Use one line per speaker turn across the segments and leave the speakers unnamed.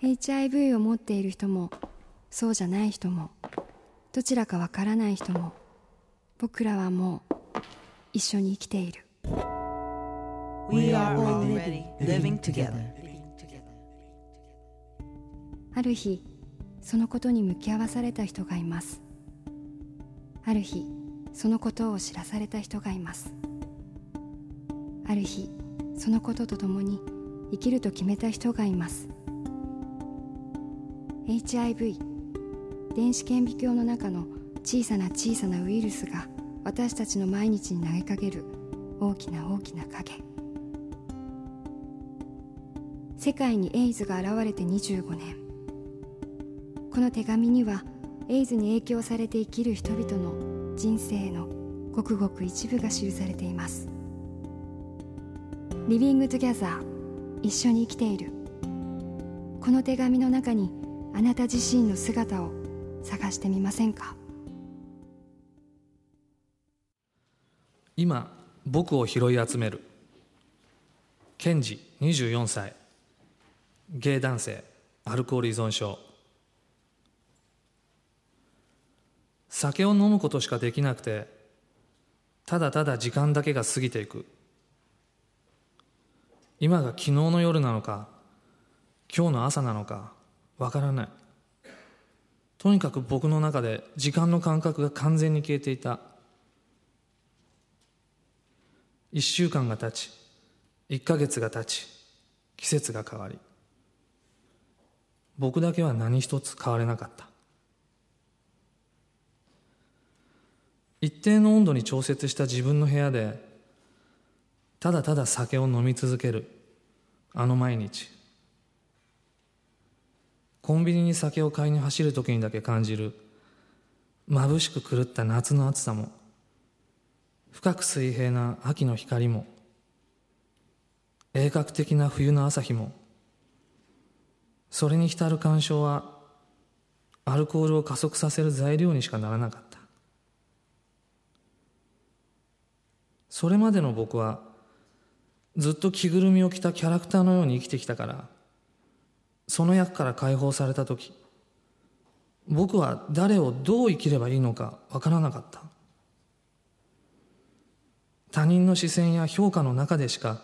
HIV を持っている人もそうじゃない人もどちらかわからない人も僕らはもう一緒に生きている。
We are already living together.
ある日そのことに向き合わされた人がいます。ある日そのことを知らされた人がいます。ある日そのこととともに生きると決めた人がいます HIV 電子顕微鏡の中の小さな小さなウイルスが私たちの毎日に投げかける。大きな大きな影。世界にエイズが現れて25年。この手紙にはエイズに影響されて生きる人々の人生のごくごく一部が記されています。 Living Together。一緒に生きている。この手紙の中にあなた自身の姿を探してみませんか？
今僕を拾い集める。ケンジ24歳。ゲイ男性アルコール依存症。酒を飲むことしかできなくてただただ時間だけが過ぎていく。今が昨日の夜なのか今日の朝なのか。わからない。とにかく僕の中で時間の感覚が完全に消えていた。一週間が経ち一ヶ月が経ち季節が変わり僕だけは何一つ変われなかった。一定の温度に調節した自分の部屋でただただ酒を飲み続けるあの毎日。コンビニに酒を買いに走る時にだけ感じる眩しく狂った夏の暑さも深く水平な秋の光も鋭角的な冬の朝日もそれに浸る感傷はアルコールを加速させる材料にしかならなかった。それまでの僕はずっと着ぐるみを着たキャラクターのように生きてきたからその役から解放された時僕は誰をどう生きればいいのかわからなかった。他人の視線や評価の中でしか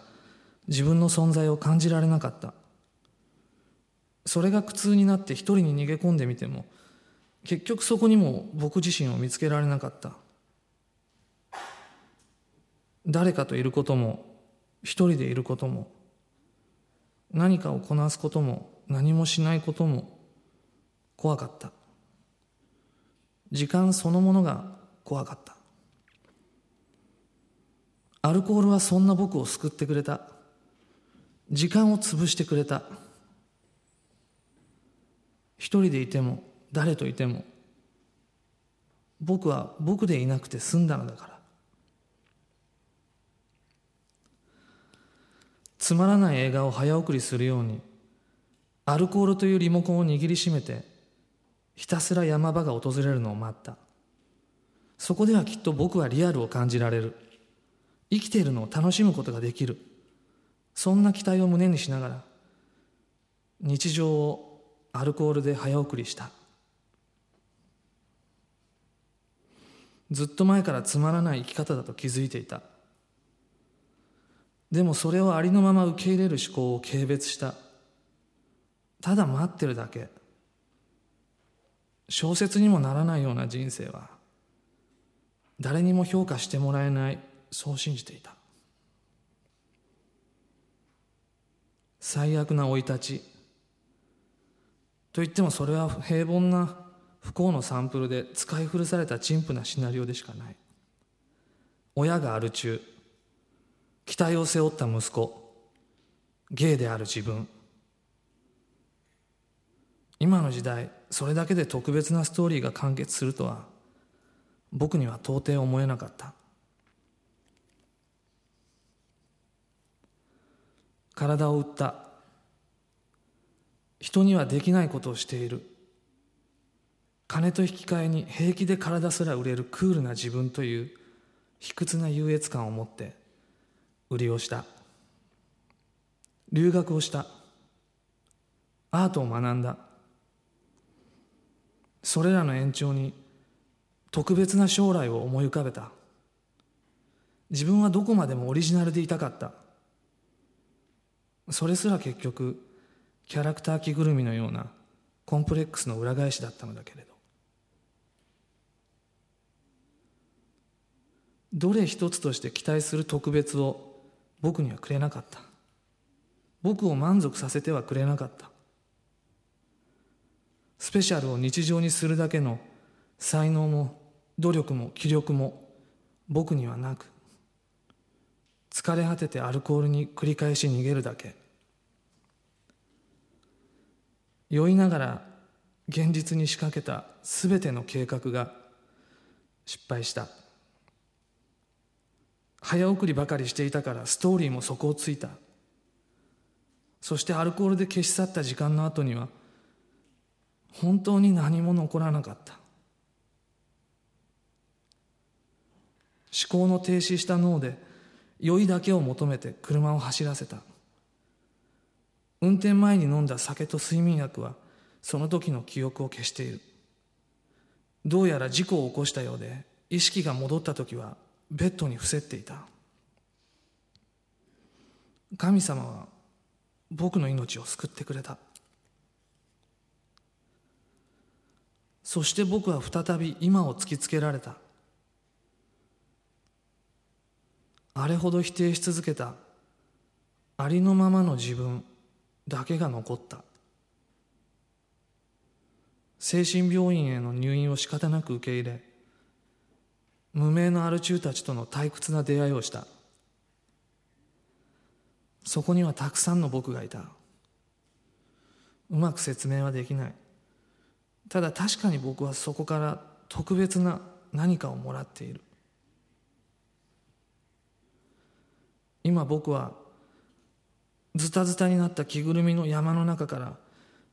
自分の存在を感じられなかった。それが苦痛になって一人に逃げ込んでみても結局そこにも僕自身を見つけられなかった。誰かといることも一人でいることも何かをこなすことも何もしないことも怖かった。時間そのものが怖かった。アルコールはそんな僕を救ってくれた。時間を潰してくれた。一人でいても誰といても僕は僕でいなくて済んだのだから。つまらない映画を早送りするようにアルコールというリモコンを握りしめてひたすら山場が訪れるのを待った。そこではきっと僕はリアルを感じられる。生きているのを楽しむことができる。そんな期待を胸にしながら日常をアルコールで早送りした。ずっと前からつまらない生き方だと気づいていた。でもそれをありのまま受け入れる思考を軽蔑した。ただ待ってるだけ。小説にもならないような人生は誰にも評価してもらえないそう信じていた。最悪な生い立ち。と言ってもそれは平凡な不幸のサンプルで使い古された陳腐なシナリオでしかない。親がアル中期待を背負った息子。ゲイである自分。今の時代それだけで特別なストーリーが完結するとは僕には到底思えなかった。体を売った。人にはできないことをしている。金と引き換えに平気で体すら売れるクールな自分という卑屈な優越感を持って売りをした。留学をした。アートを学んだ。それらの延長に特別な将来を思い浮かべた。自分はどこまでもオリジナルでいたかった。それすら結局キャラクター着ぐるみのようなコンプレックスの裏返しだったのだけれど。どれ一つとして期待する特別を僕にはくれなかった。僕を満足させてはくれなかった。ペシャルを日常にするだけの才能も努力も気力も僕にはなく疲れ果ててアルコールに繰り返し逃げるだけ。酔いながら現実に仕掛けた全ての計画が失敗した。早送りばかりしていたからストーリーも底をついた。そしてアルコールで消し去った時間の後には本当に何も残らなかった。思考の停止した脳で酔いだけを求めて車を走らせた。運転前に飲んだ酒と睡眠薬はその時の記憶を消している。どうやら事故を起こしたようで意識が戻った時はベッドに伏せっていた。神様は僕の命を救ってくれた。そして僕は再び今を突きつけられた。あれほど否定し続けた。ありのままの自分だけが残った。精神病院への入院を仕方なく受け入れ無名のアル中たちとの退屈な出会いをした。そこにはたくさんの僕がいた。うまく説明はできない。ただ確かに僕はそこから特別な何かをもらっている。今僕はズタズタになった着ぐるみの山の中から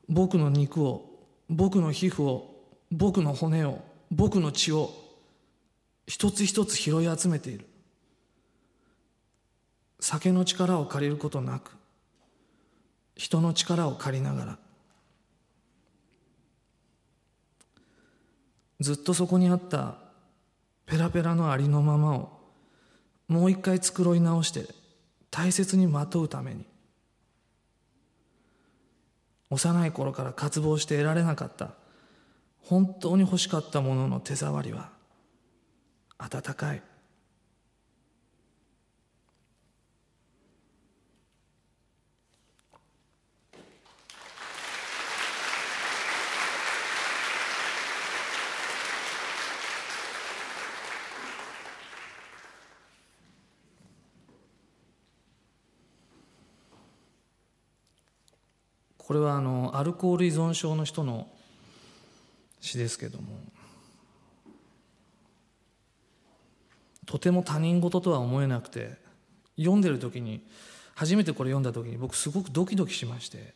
僕の肉を僕の皮膚を僕の骨を僕の血を一つ一つ拾い集めている。酒の力を借りることなく人の力を借りながらずっとそこにあったペラペラのありのままをもう一回繕い直して大切にまとうために幼い頃から渇望して得られなかった本当に欲しかったものの手触りは温かい。これはあのアルコール依存症の人の詩ですけどもとても他人事とは思えなくて読んでる時に初めてこれ読んだ時に僕すごくドキドキしまして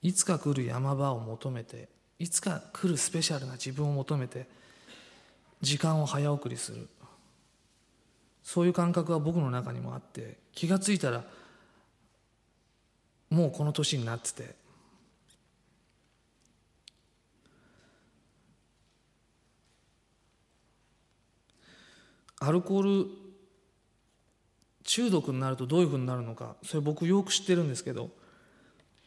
いつか来る山場を求めていつか来るスペシャルな自分を求めて時間を早送りする。そういう感覚が僕の中にもあって気が付いたらもうこの年になってて。アルコール中毒になるとどういうふうになるのかそれ僕よく知ってるんですけど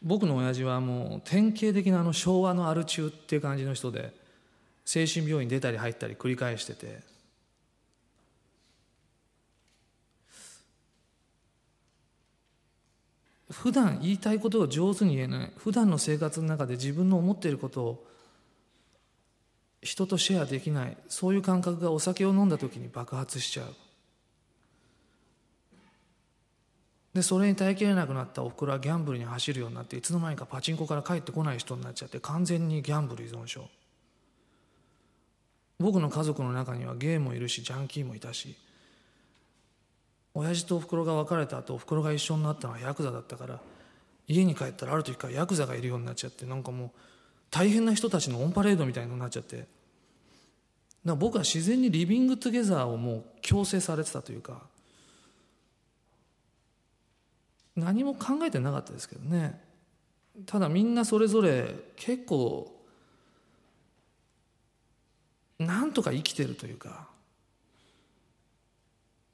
僕の親父はもう典型的なあの昭和のアル中っていう感じの人で精神病院出たり入ったり繰り返してて。普段言いたいことを上手に言えない。普段の生活の中で自分の思っていることを人とシェアできない。そういう感覚がお酒を飲んだ時に爆発しちゃう。でそれに耐えきれなくなった。おふくろはギャンブルに走るようになっていつの間にかパチンコから帰ってこない人になっちゃって完全にギャンブル依存症。僕の家族の中にはゲイもいるしジャンキーもいたし親父とおふくろが別れた後おふくろが一緒になったのはヤクザだったから家に帰ったらある時からヤクザがいるようになっちゃってなんかもう大変な人たちのオンパレードみたいになっちゃってだ僕は自然にリビングトゥゲザーをもう強制されてたというか何も考えてなかったですけどね。ただみんなそれぞれ結構なんとか生きてるというか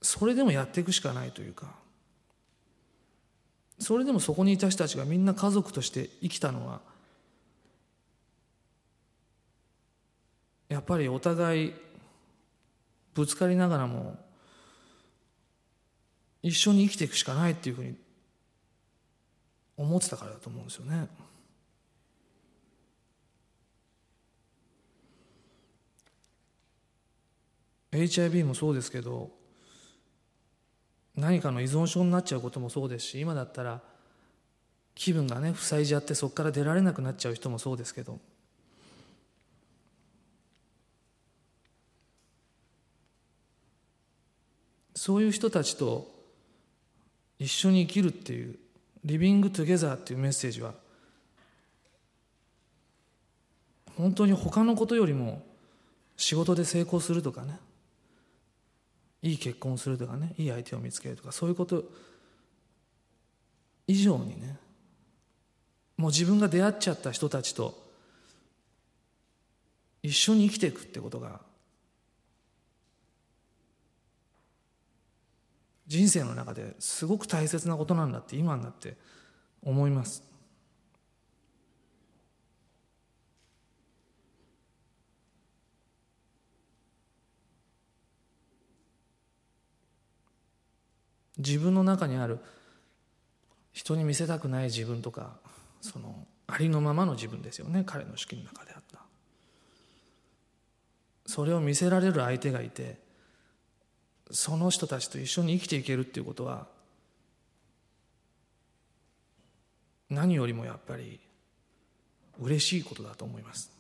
それでもやっていくしかないというかそれでもそこにいた人たちがみんな家族として生きたのはやっぱりお互いぶつかりながらも一緒に生きていくしかないっていうふうに思ってたからだと思うんですよね。HIV もそうですけど何かの依存症になっちゃうこともそうですし今だったら気分がね塞いじゃってそこから出られなくなっちゃう人もそうですけど。そういう人たちと一緒に生きるっていうリビングトゥゲザーっていうメッセージは本当に他のことよりも仕事で成功するとかねいい結婚するとかねいい相手を見つけるとかそういうこと以上にねもう自分が出会っちゃった人たちと一緒に生きていくってことが人生の中ですごく大切なことなんだって今になって思います。自分の中にある人に見せたくない自分とかそのありのままの自分ですよね彼の式の中であった。それを見せられる相手がいてその人たちと一緒に生きていけるっていうことは何よりもやっぱり嬉しいことだと思います。